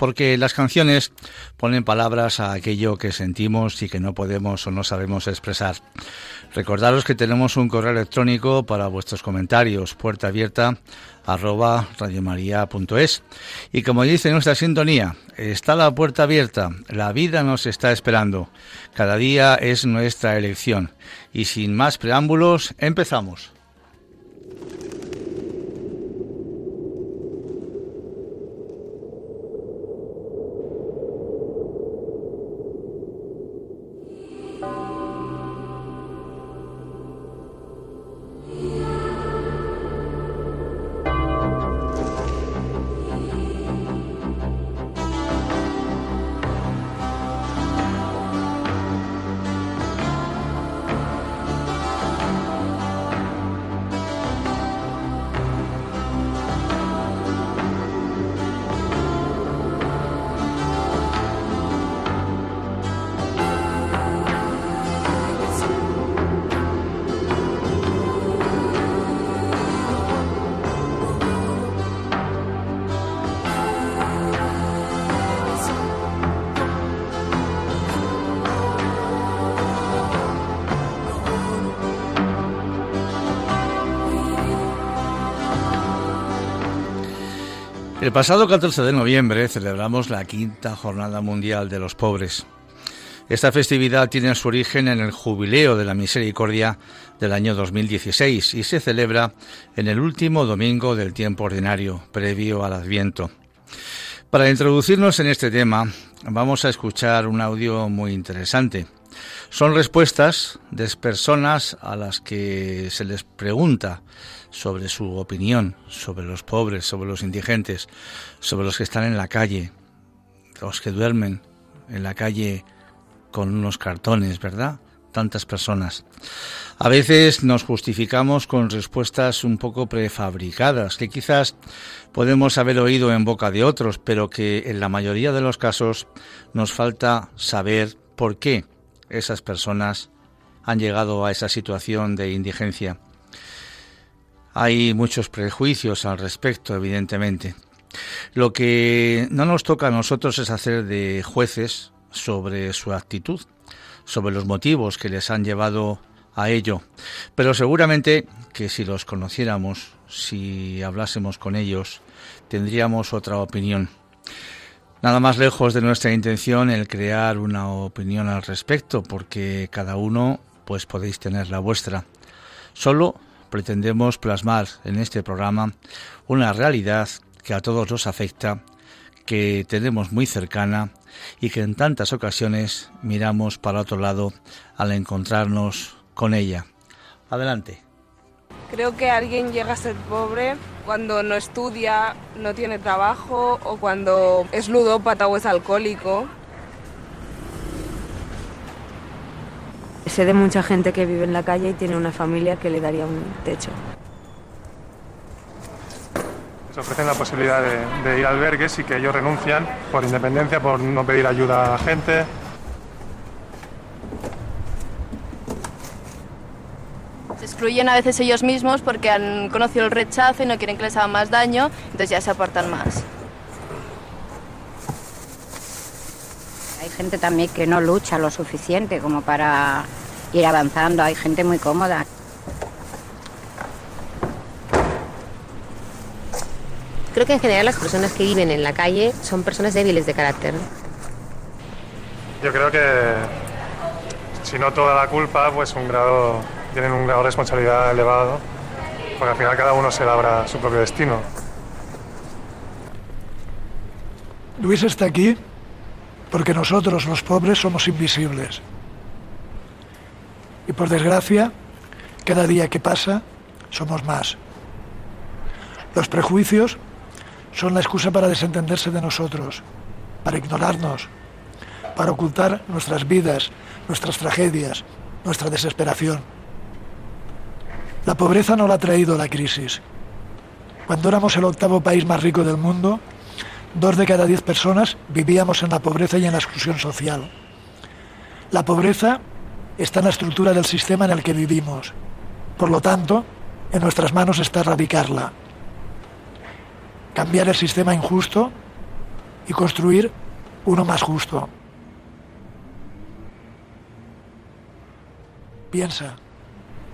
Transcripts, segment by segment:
porque las canciones ponen palabras a aquello que sentimos y que no podemos o no sabemos expresar. Recordaros que tenemos un correo electrónico para vuestros comentarios, puerta abierta arroba. Y como dice nuestra sintonía, está la puerta abierta, la vida nos está esperando, cada día es nuestra elección. Y sin más preámbulos, empezamos. El pasado 14 de noviembre celebramos la quinta Jornada Mundial de los Pobres. Esta festividad tiene su origen en el Jubileo de la Misericordia del año 2016 y se celebra en el último domingo del tiempo ordinario, previo al Adviento. Para introducirnos en este tema, vamos a escuchar un audio muy interesante. Son respuestas de personas a las que se les pregunta sobre su opinión, sobre los pobres, sobre los indigentes, sobre los que están en la calle, los que duermen en la calle con unos cartones, ¿verdad? Tantas personas. A veces nos justificamos con respuestas un poco prefabricadas, que quizás podemos haber oído en boca de otros, pero que en la mayoría de los casos nos falta saber por qué esas personas han llegado a esa situación de indigencia. Hay muchos prejuicios al respecto, evidentemente. Lo que no nos toca a nosotros es hacer de jueces sobre su actitud, sobre los motivos que les han llevado a ello. Pero seguramente que si los conociéramos, si hablásemos con ellos, tendríamos otra opinión. Nada más lejos de nuestra intención el crear una opinión al respecto, porque cada uno pues podéis tener la vuestra. Solo pretendemos plasmar en este programa una realidad que a todos nos afecta, que tenemos muy cercana y que en tantas ocasiones miramos para otro lado al encontrarnos con ella. Adelante. Creo que alguien llega a ser pobre cuando no estudia, no tiene trabajo o cuando es ludópata o es alcohólico. Sé de mucha gente que vive en la calle y tiene una familia que le daría un techo. Se ofrecen la posibilidad de, de ir a albergues y que ellos renuncian por independencia, por no pedir ayuda a la gente, Se excluyen a veces ellos mismos porque han conocido el rechazo y no quieren que les haga más daño, entonces ya se apartan más. Hay gente también que no lucha lo suficiente como para ir avanzando, hay gente muy cómoda. Creo que en general las personas que viven en la calle son personas débiles de carácter. Yo creo que si no toda la culpa, pues un grado tienen un grado de responsabilidad elevado, porque al final cada uno se labra su propio destino. Luis está aquí porque nosotros, los pobres, somos invisibles. Y por desgracia, cada día que pasa, somos más. Los prejuicios son la excusa para desentenderse de nosotros, para ignorarnos, para ocultar nuestras vidas, nuestras tragedias, nuestra desesperación. La pobreza no la ha traído la crisis. Cuando éramos el octavo país más rico del mundo, dos de cada diez personas vivíamos en la pobreza y en la exclusión social. La pobreza está en la estructura del sistema en el que vivimos. Por lo tanto, en nuestras manos está erradicarla. Cambiar el sistema injusto y construir uno más justo. Piensa,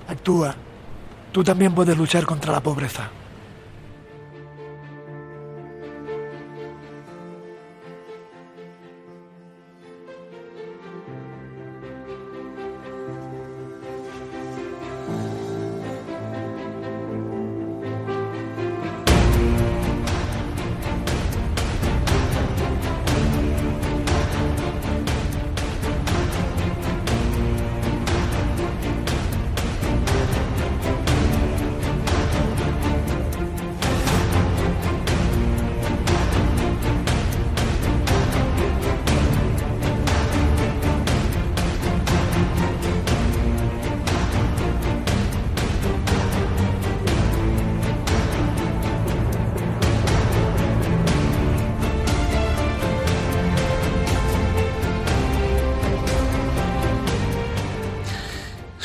actúa. Tú también puedes luchar contra la pobreza.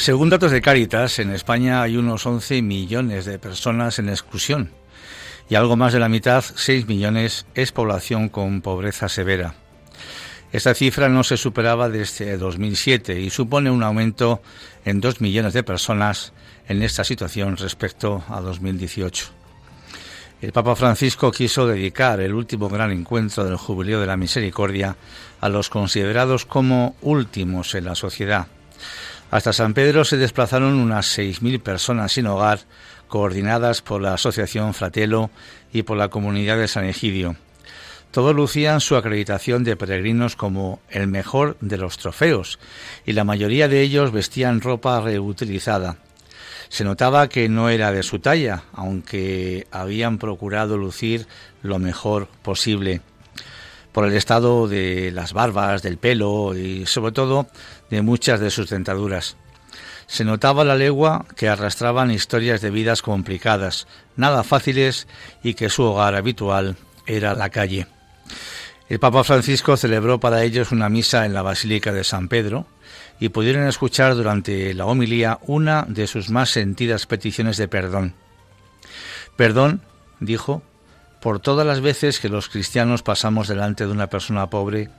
Según datos de Cáritas, en España hay unos 11 millones de personas en exclusión y algo más de la mitad, 6 millones, es población con pobreza severa. Esta cifra no se superaba desde 2007 y supone un aumento en 2 millones de personas en esta situación respecto a 2018. El Papa Francisco quiso dedicar el último gran encuentro del Jubileo de la Misericordia a los considerados como últimos en la sociedad hasta San Pedro se desplazaron unas 6.000 personas sin hogar, coordinadas por la Asociación Fratelo y por la comunidad de San Egidio. Todos lucían su acreditación de peregrinos como el mejor de los trofeos, y la mayoría de ellos vestían ropa reutilizada. Se notaba que no era de su talla, aunque habían procurado lucir lo mejor posible por el estado de las barbas, del pelo y sobre todo de muchas de sus dentaduras. Se notaba la legua que arrastraban historias de vidas complicadas, nada fáciles y que su hogar habitual era la calle. El Papa Francisco celebró para ellos una misa en la Basílica de San Pedro y pudieron escuchar durante la homilía una de sus más sentidas peticiones de perdón. Perdón, dijo, por todas las veces que los cristianos pasamos delante de una persona pobre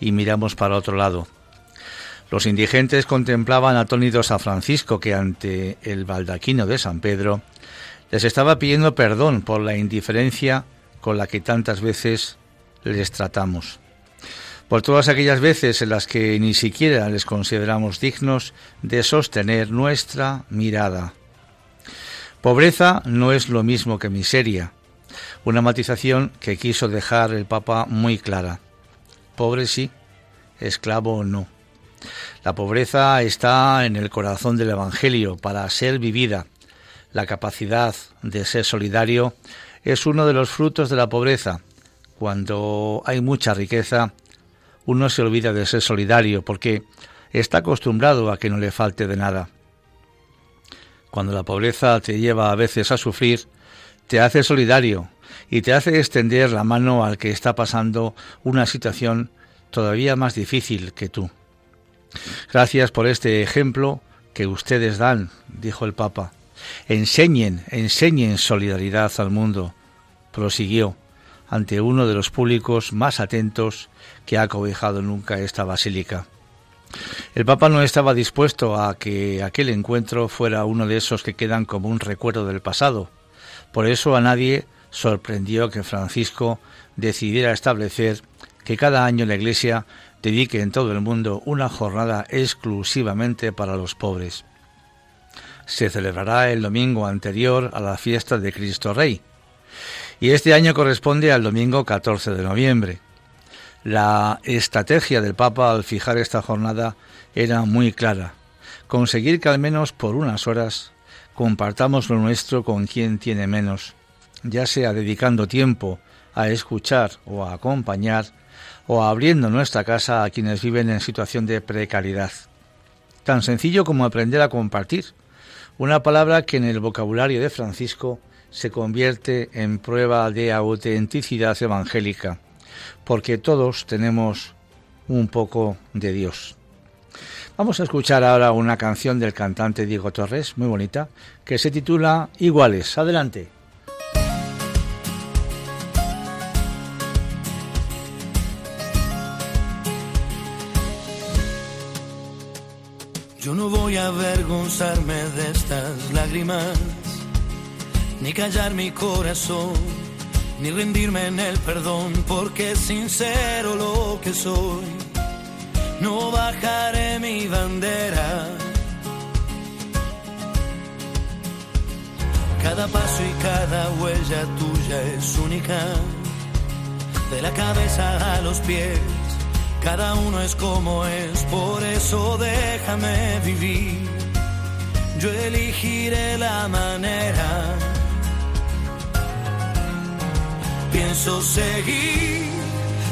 y miramos para otro lado. Los indigentes contemplaban atónitos a Francisco que ante el baldaquino de San Pedro les estaba pidiendo perdón por la indiferencia con la que tantas veces les tratamos, por todas aquellas veces en las que ni siquiera les consideramos dignos de sostener nuestra mirada. Pobreza no es lo mismo que miseria, una matización que quiso dejar el Papa muy clara. Pobre sí, esclavo no. La pobreza está en el corazón del Evangelio para ser vivida. La capacidad de ser solidario es uno de los frutos de la pobreza. Cuando hay mucha riqueza, uno se olvida de ser solidario porque está acostumbrado a que no le falte de nada. Cuando la pobreza te lleva a veces a sufrir, te hace solidario y te hace extender la mano al que está pasando una situación todavía más difícil que tú. Gracias por este ejemplo que ustedes dan, dijo el Papa. Enseñen, enseñen solidaridad al mundo, prosiguió, ante uno de los públicos más atentos que ha cobijado nunca esta basílica. El Papa no estaba dispuesto a que aquel encuentro fuera uno de esos que quedan como un recuerdo del pasado. Por eso a nadie sorprendió que Francisco decidiera establecer que cada año la Iglesia dedique en todo el mundo una jornada exclusivamente para los pobres. Se celebrará el domingo anterior a la fiesta de Cristo Rey, y este año corresponde al domingo 14 de noviembre. La estrategia del Papa al fijar esta jornada era muy clara, conseguir que al menos por unas horas compartamos lo nuestro con quien tiene menos, ya sea dedicando tiempo a escuchar o a acompañar, o abriendo nuestra casa a quienes viven en situación de precariedad. Tan sencillo como aprender a compartir, una palabra que en el vocabulario de Francisco se convierte en prueba de autenticidad evangélica porque todos tenemos un poco de Dios. Vamos a escuchar ahora una canción del cantante Diego Torres, muy bonita, que se titula Iguales. Adelante. Yo no voy a avergonzarme de estas lágrimas, ni callar mi corazón ni rendirme en el perdón, porque es sincero lo que soy. No bajaré mi bandera. Cada paso y cada huella tuya es única, de la cabeza a los pies. Cada uno es como es, por eso déjame vivir. Yo elegiré la manera pienso seguir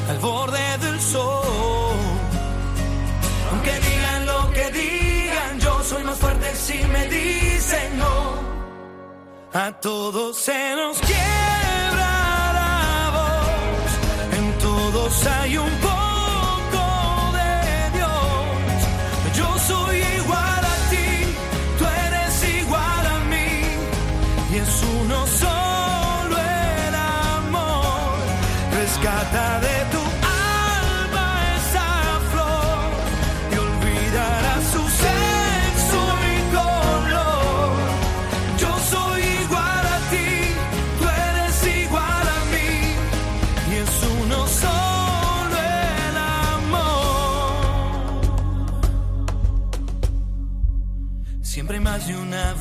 al borde del sol. Aunque digan lo que digan, yo soy más fuerte si me dicen no. A todos se nos quiebra la voz, en todos hay un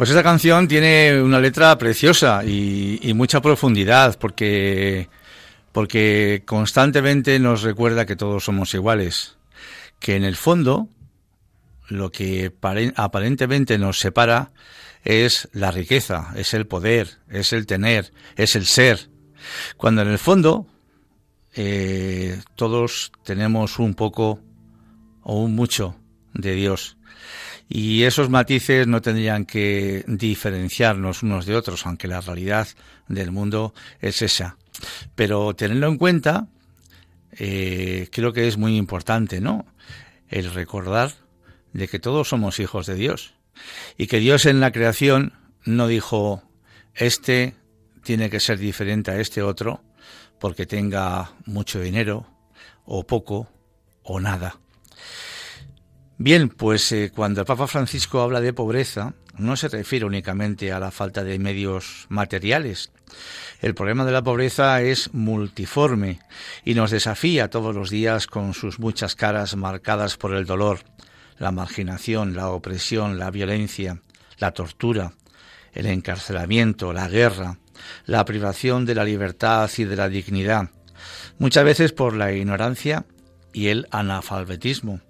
Pues esta canción tiene una letra preciosa y, mucha profundidad porque, porque constantemente nos recuerda que todos somos iguales, que en el fondo lo que aparentemente nos separa es la riqueza, es el poder, es el tener, es el ser, cuando en el fondo eh, todos tenemos un poco o un mucho de Dios. Y esos matices no tendrían que diferenciarnos unos de otros, aunque la realidad del mundo es esa. Pero tenerlo en cuenta, eh, creo que es muy importante, ¿no? El recordar de que todos somos hijos de Dios y que Dios en la creación no dijo, este tiene que ser diferente a este otro porque tenga mucho dinero o poco o nada. Bien, pues eh, cuando el Papa Francisco habla de pobreza, no se refiere únicamente a la falta de medios materiales. El problema de la pobreza es multiforme y nos desafía todos los días con sus muchas caras marcadas por el dolor, la marginación, la opresión, la violencia, la tortura, el encarcelamiento, la guerra, la privación de la libertad y de la dignidad, muchas veces por la ignorancia y el analfabetismo,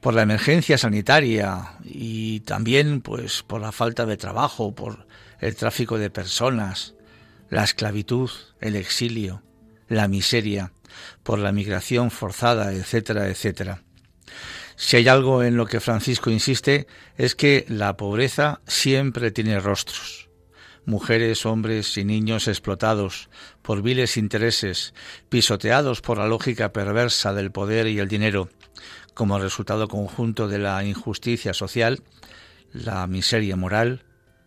por la emergencia sanitaria y también pues por la falta de trabajo, por el tráfico de personas, la esclavitud, el exilio, la miseria, por la migración forzada, etcétera, etcétera. Si hay algo en lo que Francisco insiste es que la pobreza siempre tiene rostros. Mujeres, hombres y niños explotados por viles intereses, pisoteados por la lógica perversa del poder y el dinero, como resultado conjunto de la injusticia social, la miseria moral,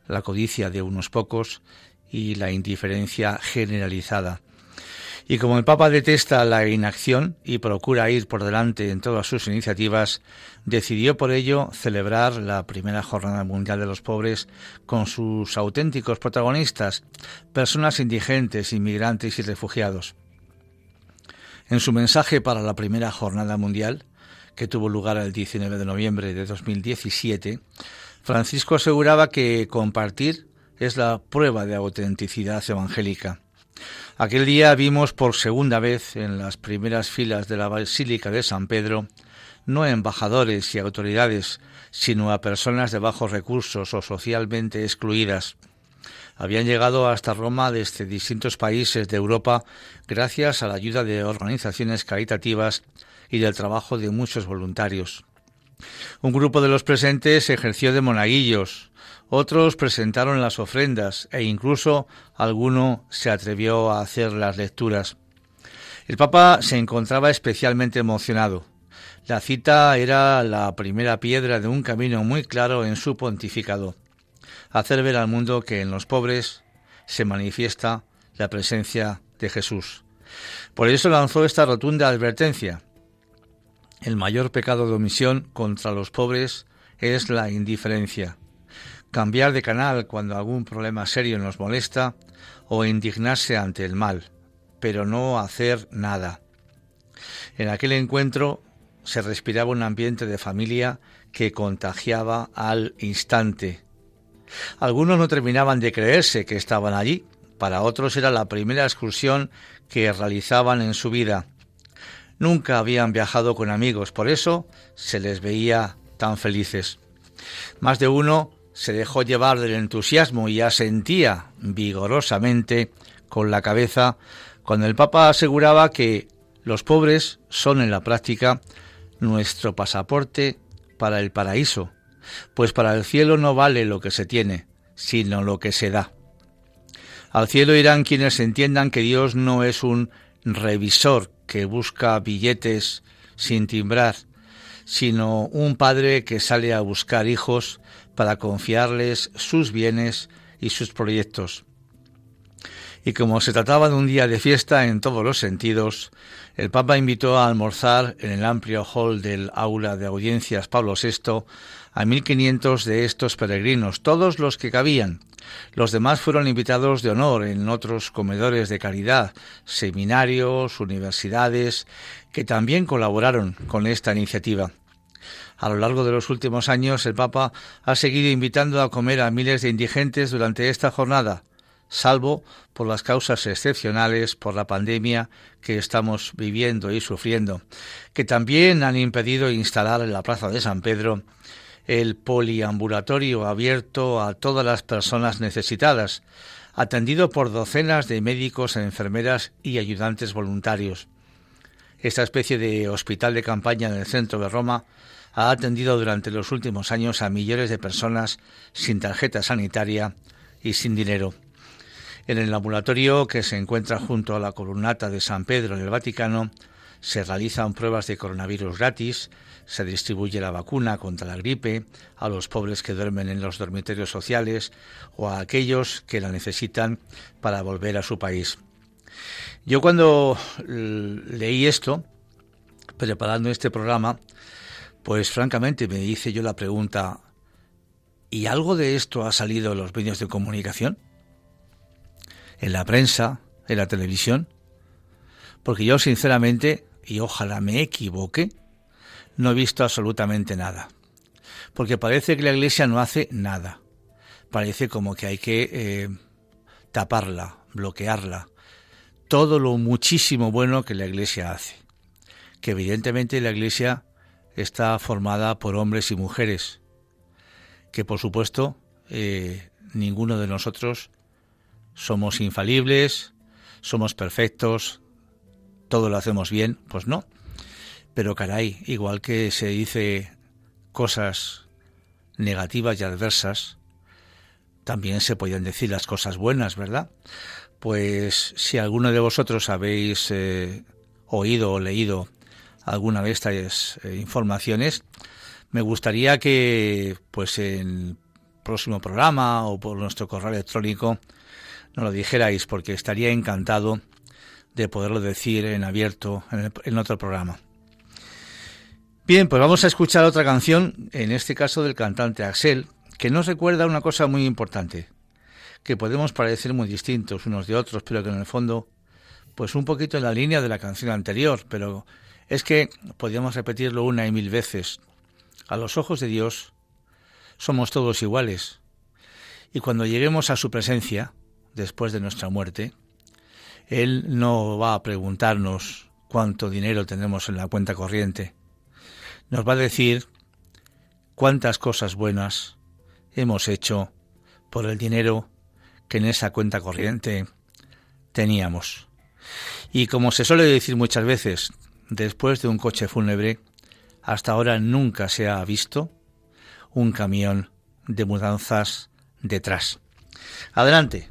la codicia de unos pocos y la indiferencia generalizada y como el Papa detesta la inacción y procura ir por delante en todas sus iniciativas, decidió por ello celebrar la primera Jornada Mundial de los Pobres con sus auténticos protagonistas, personas indigentes, inmigrantes y refugiados. En su mensaje para la primera Jornada Mundial, que tuvo lugar el 19 de noviembre de 2017, Francisco aseguraba que compartir es la prueba de autenticidad evangélica. Aquel día vimos por segunda vez en las primeras filas de la Basílica de San Pedro no embajadores y autoridades, sino a personas de bajos recursos o socialmente excluidas. Habían llegado hasta Roma desde distintos países de Europa gracias a la ayuda de organizaciones caritativas y del trabajo de muchos voluntarios. Un grupo de los presentes ejerció de monaguillos, otros presentaron las ofrendas e incluso alguno se atrevió a hacer las lecturas. El Papa se encontraba especialmente emocionado. La cita era la primera piedra de un camino muy claro en su pontificado. Hacer ver al mundo que en los pobres se manifiesta la presencia de Jesús. Por eso lanzó esta rotunda advertencia. El mayor pecado de omisión contra los pobres es la indiferencia cambiar de canal cuando algún problema serio nos molesta o indignarse ante el mal, pero no hacer nada. En aquel encuentro se respiraba un ambiente de familia que contagiaba al instante. Algunos no terminaban de creerse que estaban allí, para otros era la primera excursión que realizaban en su vida. Nunca habían viajado con amigos, por eso se les veía tan felices. Más de uno se dejó llevar del entusiasmo y asentía vigorosamente con la cabeza cuando el Papa aseguraba que los pobres son en la práctica nuestro pasaporte para el paraíso, pues para el cielo no vale lo que se tiene, sino lo que se da. Al cielo irán quienes entiendan que Dios no es un revisor que busca billetes sin timbrar, sino un padre que sale a buscar hijos para confiarles sus bienes y sus proyectos. Y como se trataba de un día de fiesta en todos los sentidos, el Papa invitó a almorzar en el amplio hall del aula de audiencias Pablo VI a 1.500 de estos peregrinos, todos los que cabían. Los demás fueron invitados de honor en otros comedores de caridad, seminarios, universidades, que también colaboraron con esta iniciativa. A lo largo de los últimos años, el Papa ha seguido invitando a comer a miles de indigentes durante esta jornada, salvo por las causas excepcionales por la pandemia que estamos viviendo y sufriendo, que también han impedido instalar en la Plaza de San Pedro el poliambulatorio abierto a todas las personas necesitadas, atendido por docenas de médicos, enfermeras y ayudantes voluntarios. Esta especie de hospital de campaña en el centro de Roma ha atendido durante los últimos años a millones de personas sin tarjeta sanitaria y sin dinero. En el ambulatorio que se encuentra junto a la columnata de San Pedro en el Vaticano, se realizan pruebas de coronavirus gratis, se distribuye la vacuna contra la gripe a los pobres que duermen en los dormitorios sociales o a aquellos que la necesitan para volver a su país. Yo cuando leí esto, preparando este programa, pues francamente me hice yo la pregunta, ¿y algo de esto ha salido en los medios de comunicación? ¿En la prensa? ¿En la televisión? Porque yo sinceramente, y ojalá me equivoque, no he visto absolutamente nada. Porque parece que la Iglesia no hace nada. Parece como que hay que eh, taparla, bloquearla. Todo lo muchísimo bueno que la Iglesia hace. Que evidentemente la Iglesia está formada por hombres y mujeres, que por supuesto eh, ninguno de nosotros somos infalibles, somos perfectos, todo lo hacemos bien, pues no. Pero caray, igual que se dice cosas negativas y adversas, también se pueden decir las cosas buenas, ¿verdad? Pues si alguno de vosotros habéis eh, oído o leído alguna de estas eh, informaciones, me gustaría que, pues, en próximo programa o por nuestro correo electrónico nos lo dijerais, porque estaría encantado de poderlo decir en abierto en, en otro programa. Bien, pues vamos a escuchar otra canción, en este caso del cantante Axel, que nos recuerda una cosa muy importante, que podemos parecer muy distintos unos de otros, pero que en el fondo, pues un poquito en la línea de la canción anterior, pero es que podríamos repetirlo una y mil veces. A los ojos de Dios somos todos iguales. Y cuando lleguemos a su presencia, después de nuestra muerte, Él no va a preguntarnos cuánto dinero tenemos en la cuenta corriente. Nos va a decir cuántas cosas buenas hemos hecho por el dinero que en esa cuenta corriente teníamos. Y como se suele decir muchas veces, después de un coche fúnebre, hasta ahora nunca se ha visto un camión de mudanzas detrás. Adelante.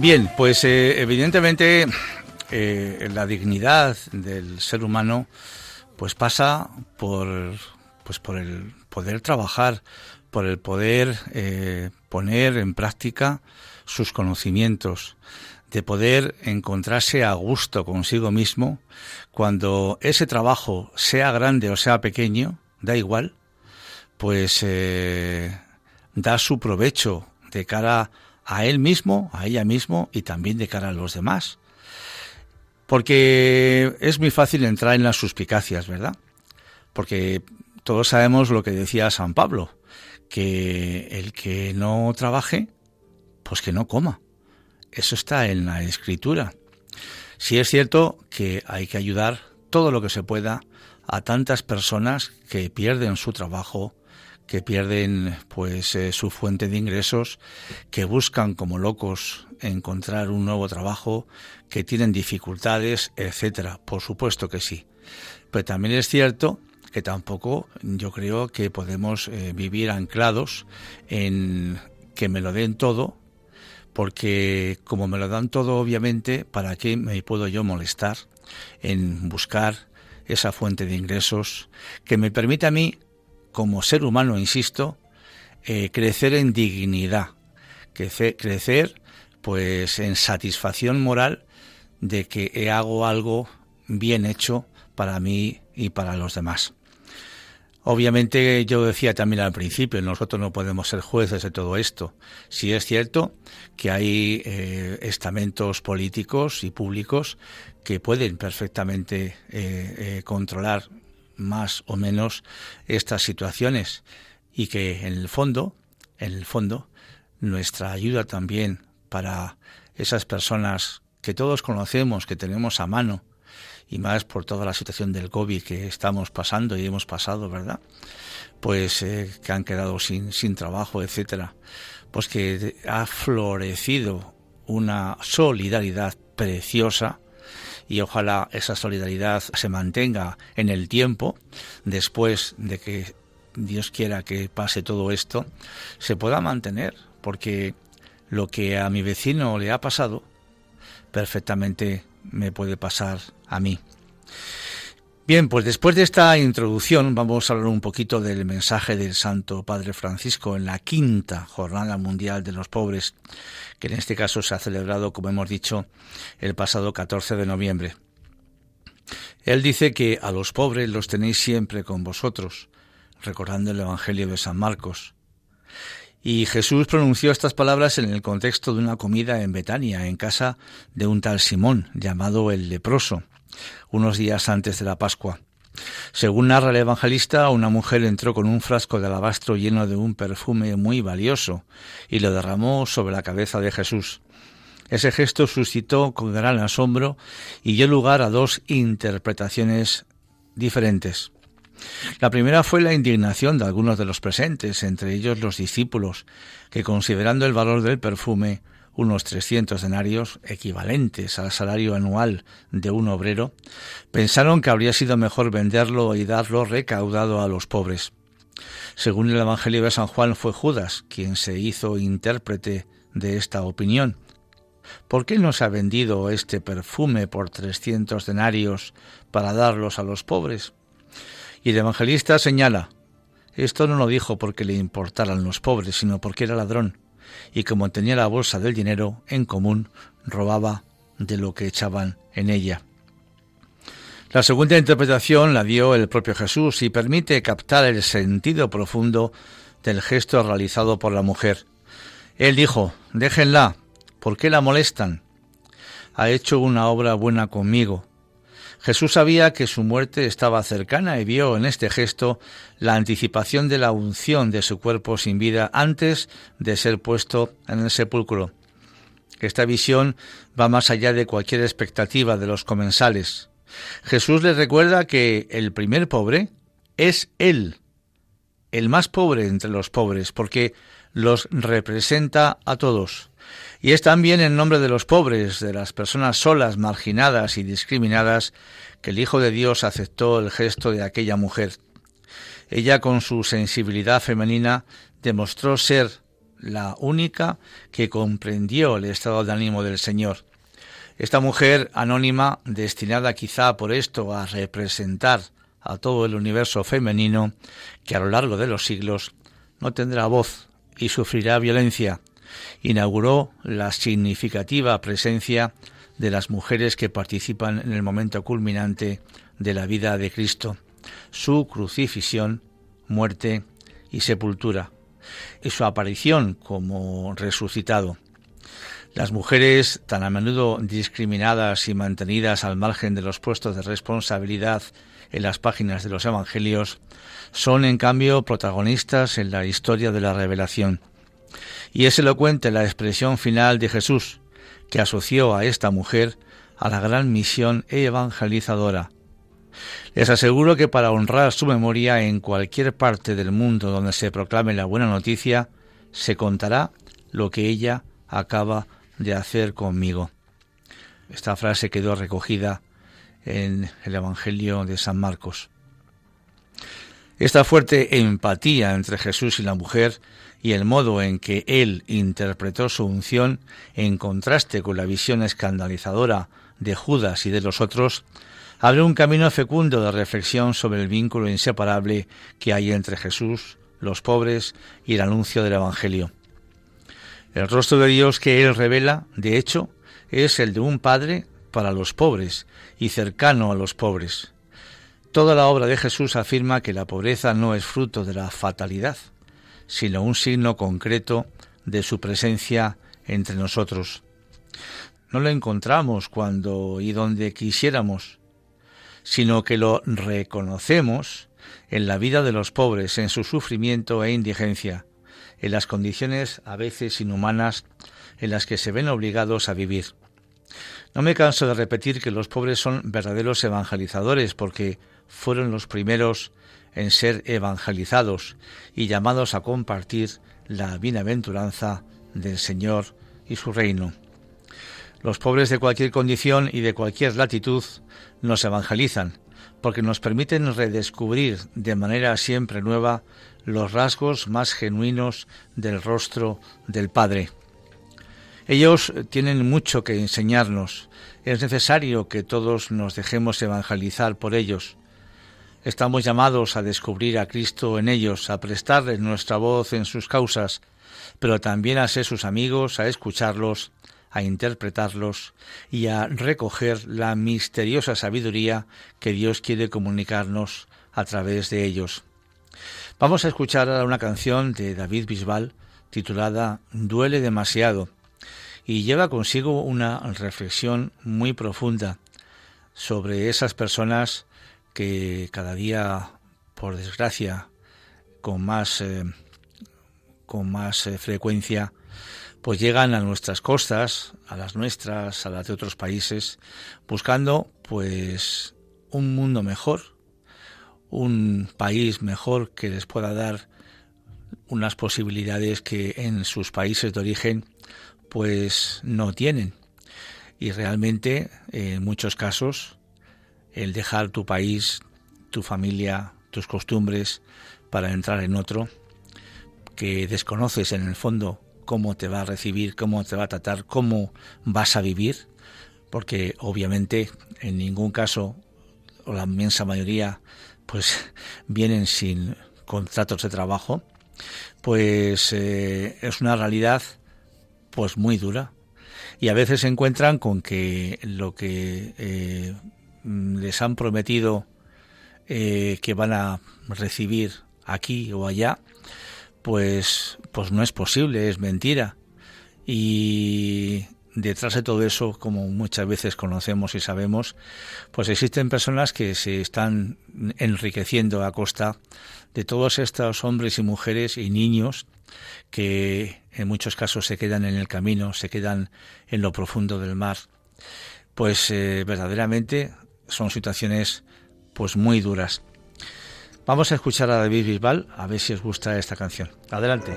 Bien, pues eh, evidentemente eh, la dignidad del ser humano pues pasa por pues por el poder trabajar, por el poder eh, poner en práctica sus conocimientos, de poder encontrarse a gusto consigo mismo. Cuando ese trabajo sea grande o sea pequeño, da igual, pues eh, da su provecho de cara a él mismo, a ella mismo y también de cara a los demás. Porque es muy fácil entrar en las suspicacias, ¿verdad? Porque todos sabemos lo que decía San Pablo, que el que no trabaje, pues que no coma. Eso está en la escritura. Sí es cierto que hay que ayudar todo lo que se pueda a tantas personas que pierden su trabajo, que pierden pues eh, su fuente de ingresos, que buscan como locos encontrar un nuevo trabajo, que tienen dificultades, etcétera. Por supuesto que sí. Pero también es cierto que tampoco yo creo que podemos eh, vivir anclados en que me lo den todo, porque como me lo dan todo, obviamente, ¿para qué me puedo yo molestar en buscar esa fuente de ingresos que me permita a mí, como ser humano, insisto, eh, crecer en dignidad, crecer, pues en satisfacción moral de que hago algo bien hecho para mí y para los demás. Obviamente yo decía también al principio, nosotros no podemos ser jueces de todo esto. Sí es cierto que hay eh, estamentos políticos y públicos que pueden perfectamente eh, controlar más o menos estas situaciones y que en el fondo, en el fondo, nuestra ayuda también para esas personas que todos conocemos, que tenemos a mano, y más por toda la situación del COVID que estamos pasando y hemos pasado, ¿verdad? Pues eh, que han quedado sin, sin trabajo, etcétera. Pues que ha florecido una solidaridad preciosa y ojalá esa solidaridad se mantenga en el tiempo después de que Dios quiera que pase todo esto, se pueda mantener, porque lo que a mi vecino le ha pasado, perfectamente me puede pasar a mí. Bien, pues después de esta introducción vamos a hablar un poquito del mensaje del Santo Padre Francisco en la quinta Jornada Mundial de los Pobres, que en este caso se ha celebrado, como hemos dicho, el pasado 14 de noviembre. Él dice que a los pobres los tenéis siempre con vosotros, recordando el Evangelio de San Marcos. Y Jesús pronunció estas palabras en el contexto de una comida en Betania, en casa de un tal Simón, llamado el leproso, unos días antes de la Pascua. Según narra el evangelista, una mujer entró con un frasco de alabastro lleno de un perfume muy valioso y lo derramó sobre la cabeza de Jesús. Ese gesto suscitó con gran asombro y dio lugar a dos interpretaciones diferentes. La primera fue la indignación de algunos de los presentes, entre ellos los discípulos, que considerando el valor del perfume, unos 300 denarios, equivalentes al salario anual de un obrero, pensaron que habría sido mejor venderlo y darlo recaudado a los pobres. Según el Evangelio de San Juan, fue Judas quien se hizo intérprete de esta opinión. ¿Por qué no se ha vendido este perfume por 300 denarios para darlos a los pobres? Y el evangelista señala Esto no lo dijo porque le importaran los pobres, sino porque era ladrón, y como tenía la bolsa del dinero en común, robaba de lo que echaban en ella. La segunda interpretación la dio el propio Jesús y permite captar el sentido profundo del gesto realizado por la mujer. Él dijo, déjenla, ¿por qué la molestan? Ha hecho una obra buena conmigo. Jesús sabía que su muerte estaba cercana y vio en este gesto la anticipación de la unción de su cuerpo sin vida antes de ser puesto en el sepulcro. Esta visión va más allá de cualquier expectativa de los comensales. Jesús les recuerda que el primer pobre es Él, el más pobre entre los pobres, porque los representa a todos. Y es también en nombre de los pobres, de las personas solas, marginadas y discriminadas, que el Hijo de Dios aceptó el gesto de aquella mujer. Ella, con su sensibilidad femenina, demostró ser la única que comprendió el estado de ánimo del Señor. Esta mujer anónima, destinada quizá por esto a representar a todo el universo femenino, que a lo largo de los siglos no tendrá voz y sufrirá violencia, inauguró la significativa presencia de las mujeres que participan en el momento culminante de la vida de Cristo, su crucifixión, muerte y sepultura, y su aparición como resucitado. Las mujeres, tan a menudo discriminadas y mantenidas al margen de los puestos de responsabilidad en las páginas de los Evangelios, son en cambio protagonistas en la historia de la revelación. Y es elocuente la expresión final de Jesús, que asoció a esta mujer a la gran misión evangelizadora. Les aseguro que para honrar su memoria en cualquier parte del mundo donde se proclame la buena noticia, se contará lo que ella acaba de hacer conmigo. Esta frase quedó recogida en el Evangelio de San Marcos. Esta fuerte empatía entre Jesús y la mujer y el modo en que él interpretó su unción, en contraste con la visión escandalizadora de Judas y de los otros, abre un camino fecundo de reflexión sobre el vínculo inseparable que hay entre Jesús, los pobres y el anuncio del Evangelio. El rostro de Dios que él revela, de hecho, es el de un padre para los pobres y cercano a los pobres. Toda la obra de Jesús afirma que la pobreza no es fruto de la fatalidad, sino un signo concreto de su presencia entre nosotros. No lo encontramos cuando y donde quisiéramos, sino que lo reconocemos en la vida de los pobres, en su sufrimiento e indigencia, en las condiciones a veces inhumanas en las que se ven obligados a vivir. No me canso de repetir que los pobres son verdaderos evangelizadores porque fueron los primeros en ser evangelizados y llamados a compartir la bienaventuranza del Señor y su reino. Los pobres de cualquier condición y de cualquier latitud nos evangelizan, porque nos permiten redescubrir de manera siempre nueva los rasgos más genuinos del rostro del Padre. Ellos tienen mucho que enseñarnos. Es necesario que todos nos dejemos evangelizar por ellos. Estamos llamados a descubrir a Cristo en ellos, a prestarles nuestra voz en sus causas, pero también a ser sus amigos, a escucharlos, a interpretarlos y a recoger la misteriosa sabiduría que Dios quiere comunicarnos a través de ellos. Vamos a escuchar ahora una canción de David Bisbal titulada Duele demasiado y lleva consigo una reflexión muy profunda sobre esas personas que cada día, por desgracia, con más, eh, con más eh, frecuencia, pues llegan a nuestras costas, a las nuestras, a las de otros países, buscando pues un mundo mejor, un país mejor que les pueda dar unas posibilidades que en sus países de origen pues no tienen. Y realmente, en muchos casos, el dejar tu país, tu familia, tus costumbres para entrar en otro que desconoces en el fondo cómo te va a recibir, cómo te va a tratar, cómo vas a vivir, porque obviamente en ningún caso o la inmensa mayoría pues vienen sin contratos de trabajo, pues eh, es una realidad pues muy dura. Y a veces se encuentran con que lo que eh, les han prometido eh, que van a recibir aquí o allá, pues, pues no es posible, es mentira. Y detrás de todo eso, como muchas veces conocemos y sabemos, pues existen personas que se están enriqueciendo a costa de todos estos hombres y mujeres y niños que en muchos casos se quedan en el camino, se quedan en lo profundo del mar. Pues eh, verdaderamente son situaciones pues muy duras. Vamos a escuchar a David Bisbal a ver si os gusta esta canción. Adelante.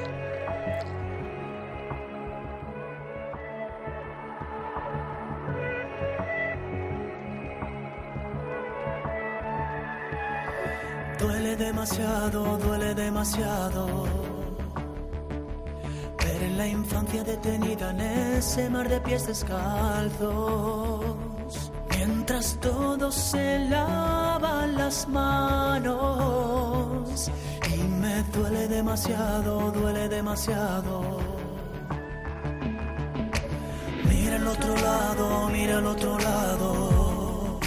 Duele demasiado, duele demasiado. Ver en la infancia detenida en ese mar de pies descalzos. Mientras todos se lavan las manos. Y me duele demasiado, duele demasiado. Mira al otro lado, mira al otro lado.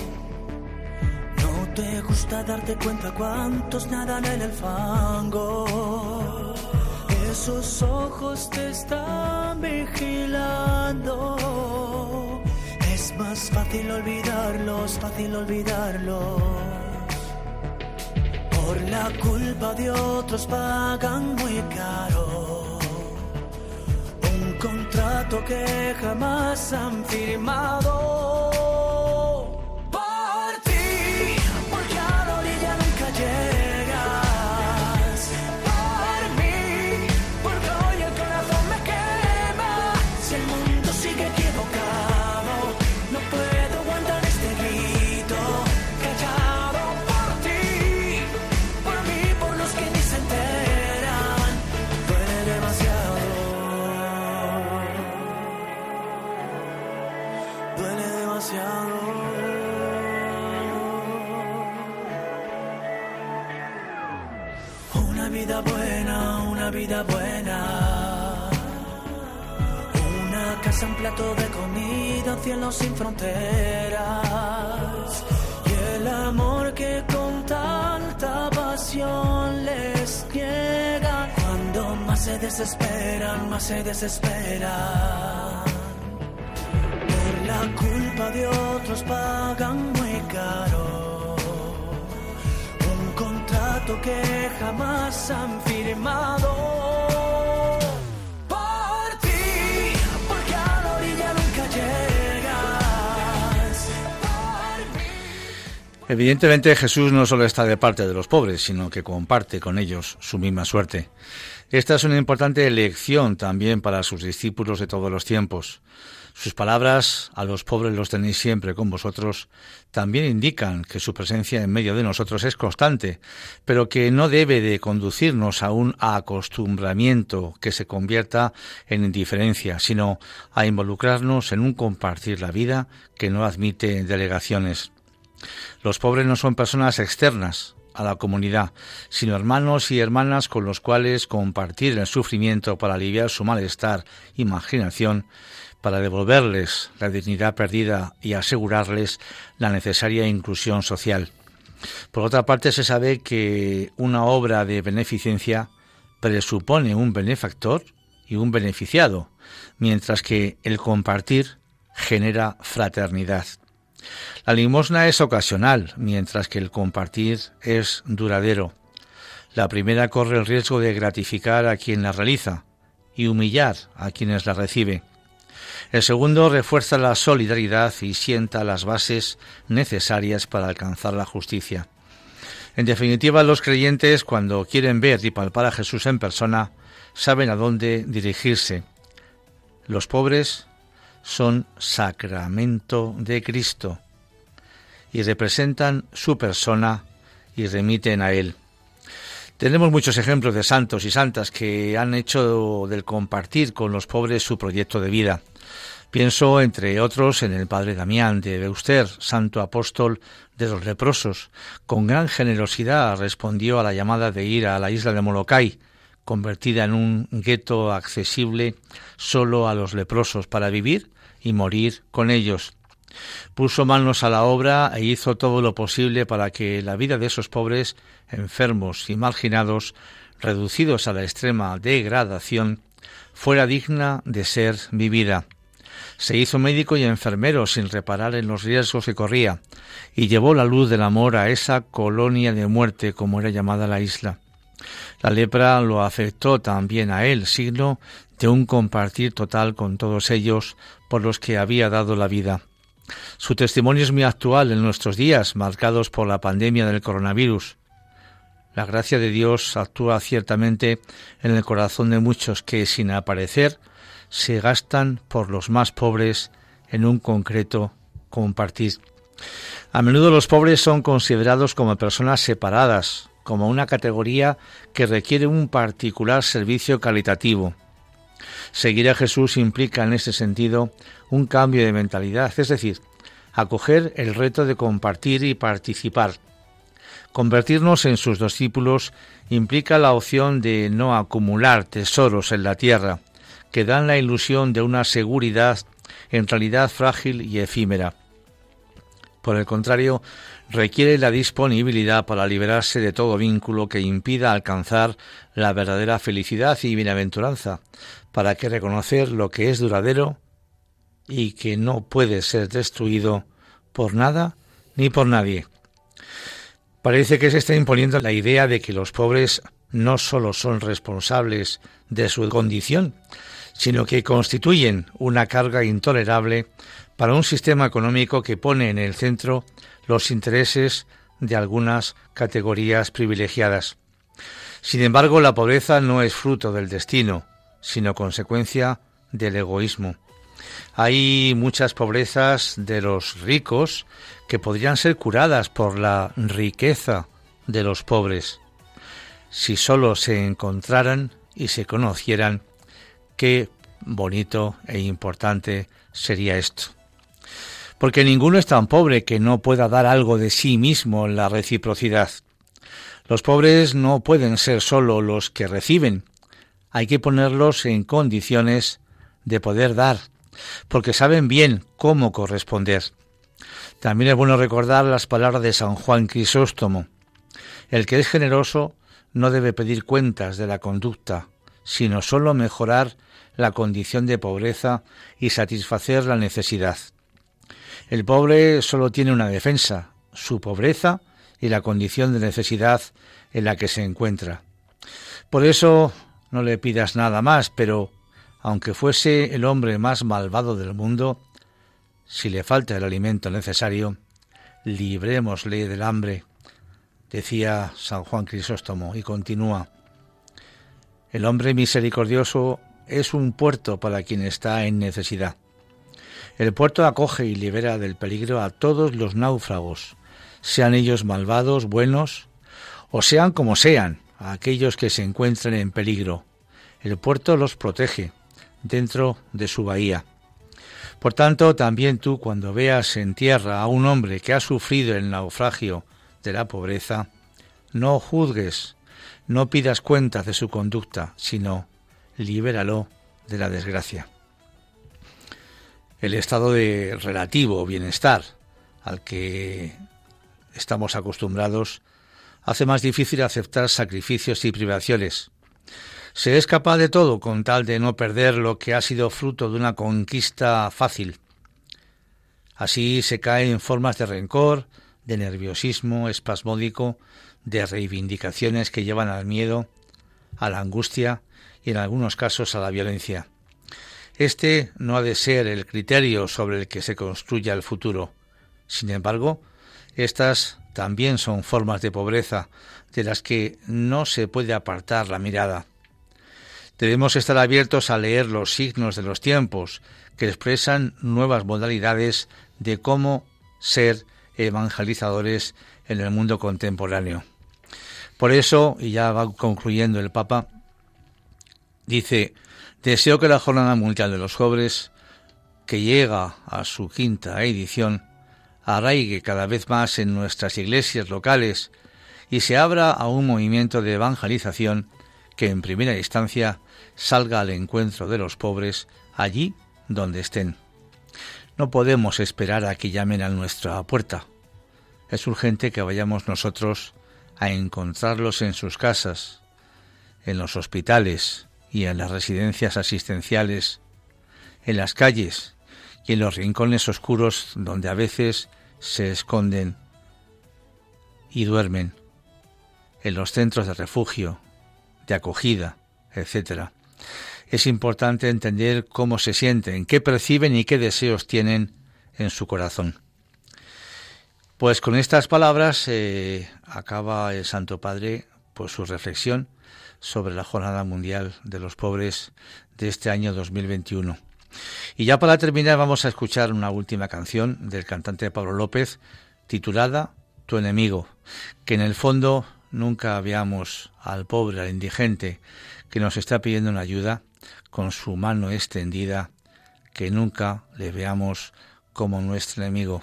No te gusta darte cuenta cuántos nadan en el fango. Esos ojos te están vigilando. Más fácil olvidarlos, fácil olvidarlos. Por la culpa de otros pagan muy caro. Un contrato que jamás han firmado. Sin fronteras. Y el amor que con tanta pasión les llega. Cuando más se desesperan, más se desesperan. Por la culpa de otros pagan muy caro. Un contrato que jamás han firmado. Evidentemente Jesús no solo está de parte de los pobres, sino que comparte con ellos su misma suerte. Esta es una importante lección también para sus discípulos de todos los tiempos. Sus palabras, a los pobres los tenéis siempre con vosotros, también indican que su presencia en medio de nosotros es constante, pero que no debe de conducirnos a un acostumbramiento que se convierta en indiferencia, sino a involucrarnos en un compartir la vida que no admite delegaciones. Los pobres no son personas externas a la comunidad, sino hermanos y hermanas con los cuales compartir el sufrimiento para aliviar su malestar, imaginación, para devolverles la dignidad perdida y asegurarles la necesaria inclusión social. Por otra parte, se sabe que una obra de beneficencia presupone un benefactor y un beneficiado, mientras que el compartir genera fraternidad. La limosna es ocasional, mientras que el compartir es duradero. La primera corre el riesgo de gratificar a quien la realiza y humillar a quienes la recibe. El segundo refuerza la solidaridad y sienta las bases necesarias para alcanzar la justicia. En definitiva, los creyentes, cuando quieren ver y palpar a Jesús en persona, saben a dónde dirigirse. Los pobres son sacramento de Cristo y representan su persona y remiten a Él. Tenemos muchos ejemplos de santos y santas que han hecho del compartir con los pobres su proyecto de vida. Pienso, entre otros, en el padre Damián de Beuster, santo apóstol de los leprosos. Con gran generosidad respondió a la llamada de ir a la isla de Molokai, convertida en un gueto accesible solo a los leprosos para vivir y morir con ellos. Puso manos a la obra e hizo todo lo posible para que la vida de esos pobres, enfermos y marginados, reducidos a la extrema degradación, fuera digna de ser vivida. Se hizo médico y enfermero sin reparar en los riesgos que corría, y llevó la luz del amor a esa colonia de muerte como era llamada la isla. La lepra lo afectó también a él, signo de un compartir total con todos ellos por los que había dado la vida. Su testimonio es muy actual en nuestros días, marcados por la pandemia del coronavirus. La gracia de Dios actúa ciertamente en el corazón de muchos que, sin aparecer, se gastan por los más pobres en un concreto compartir. A menudo los pobres son considerados como personas separadas, como una categoría que requiere un particular servicio calitativo. Seguir a Jesús implica en ese sentido un cambio de mentalidad, es decir, acoger el reto de compartir y participar. Convertirnos en sus discípulos implica la opción de no acumular tesoros en la tierra, que dan la ilusión de una seguridad en realidad frágil y efímera. Por el contrario, requiere la disponibilidad para liberarse de todo vínculo que impida alcanzar la verdadera felicidad y bienaventuranza, para que reconocer lo que es duradero y que no puede ser destruido por nada ni por nadie. Parece que se está imponiendo la idea de que los pobres no solo son responsables de su condición, sino que constituyen una carga intolerable para un sistema económico que pone en el centro los intereses de algunas categorías privilegiadas. Sin embargo, la pobreza no es fruto del destino, sino consecuencia del egoísmo. Hay muchas pobrezas de los ricos que podrían ser curadas por la riqueza de los pobres. Si sólo se encontraran y se conocieran, qué bonito e importante sería esto. Porque ninguno es tan pobre que no pueda dar algo de sí mismo en la reciprocidad. Los pobres no pueden ser sólo los que reciben, hay que ponerlos en condiciones de poder dar, porque saben bien cómo corresponder. También es bueno recordar las palabras de San Juan Crisóstomo. El que es generoso no debe pedir cuentas de la conducta, sino sólo mejorar la condición de pobreza y satisfacer la necesidad. El pobre solo tiene una defensa, su pobreza y la condición de necesidad en la que se encuentra. Por eso no le pidas nada más, pero aunque fuese el hombre más malvado del mundo, si le falta el alimento necesario, librémosle del hambre, decía San Juan Crisóstomo, y continúa. El hombre misericordioso es un puerto para quien está en necesidad. El puerto acoge y libera del peligro a todos los náufragos, sean ellos malvados, buenos, o sean como sean, a aquellos que se encuentren en peligro. El puerto los protege dentro de su bahía. Por tanto, también tú cuando veas en tierra a un hombre que ha sufrido el naufragio de la pobreza, no juzgues, no pidas cuentas de su conducta, sino libéralo de la desgracia. El estado de relativo bienestar al que estamos acostumbrados hace más difícil aceptar sacrificios y privaciones. Se es capaz de todo con tal de no perder lo que ha sido fruto de una conquista fácil. Así se cae en formas de rencor, de nerviosismo espasmódico, de reivindicaciones que llevan al miedo, a la angustia y en algunos casos a la violencia. Este no ha de ser el criterio sobre el que se construya el futuro. Sin embargo, estas también son formas de pobreza de las que no se puede apartar la mirada. Debemos estar abiertos a leer los signos de los tiempos que expresan nuevas modalidades de cómo ser evangelizadores en el mundo contemporáneo. Por eso, y ya va concluyendo el Papa, Dice, deseo que la Jornada Mundial de los Jóvenes que llega a su quinta edición, arraigue cada vez más en nuestras iglesias locales y se abra a un movimiento de evangelización que en primera instancia salga al encuentro de los pobres allí donde estén. No podemos esperar a que llamen a nuestra puerta. Es urgente que vayamos nosotros a encontrarlos en sus casas, en los hospitales y en las residencias asistenciales, en las calles y en los rincones oscuros donde a veces se esconden y duermen, en los centros de refugio, de acogida, etc. Es importante entender cómo se sienten, qué perciben y qué deseos tienen en su corazón. Pues con estas palabras eh, acaba el Santo Padre pues su reflexión sobre la Jornada Mundial de los Pobres de este año 2021. Y ya para terminar vamos a escuchar una última canción del cantante Pablo López titulada Tu enemigo, que en el fondo nunca veamos al pobre, al indigente, que nos está pidiendo una ayuda con su mano extendida, que nunca le veamos como nuestro enemigo,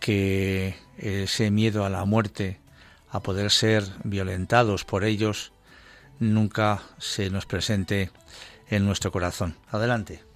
que ese miedo a la muerte, a poder ser violentados por ellos, nunca se nos presente en nuestro corazón. Adelante.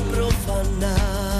profanar.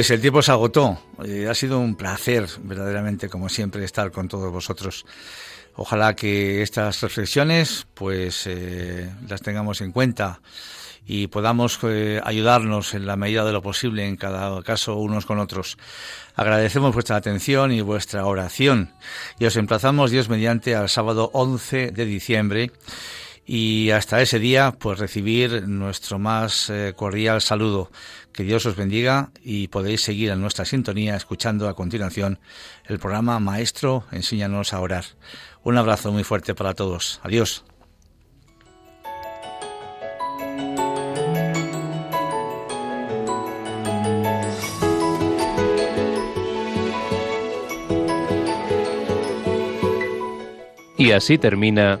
Pues el tiempo se agotó. Eh, ha sido un placer, verdaderamente, como siempre, estar con todos vosotros. Ojalá que estas reflexiones, pues, eh, las tengamos en cuenta y podamos eh, ayudarnos en la medida de lo posible, en cada caso, unos con otros. Agradecemos vuestra atención y vuestra oración y os emplazamos, Dios mediante, al sábado 11 de diciembre y hasta ese día, pues recibir nuestro más eh, cordial saludo. Que Dios os bendiga y podéis seguir en nuestra sintonía escuchando a continuación el programa Maestro, enséñanos a orar. Un abrazo muy fuerte para todos. Adiós. Y así termina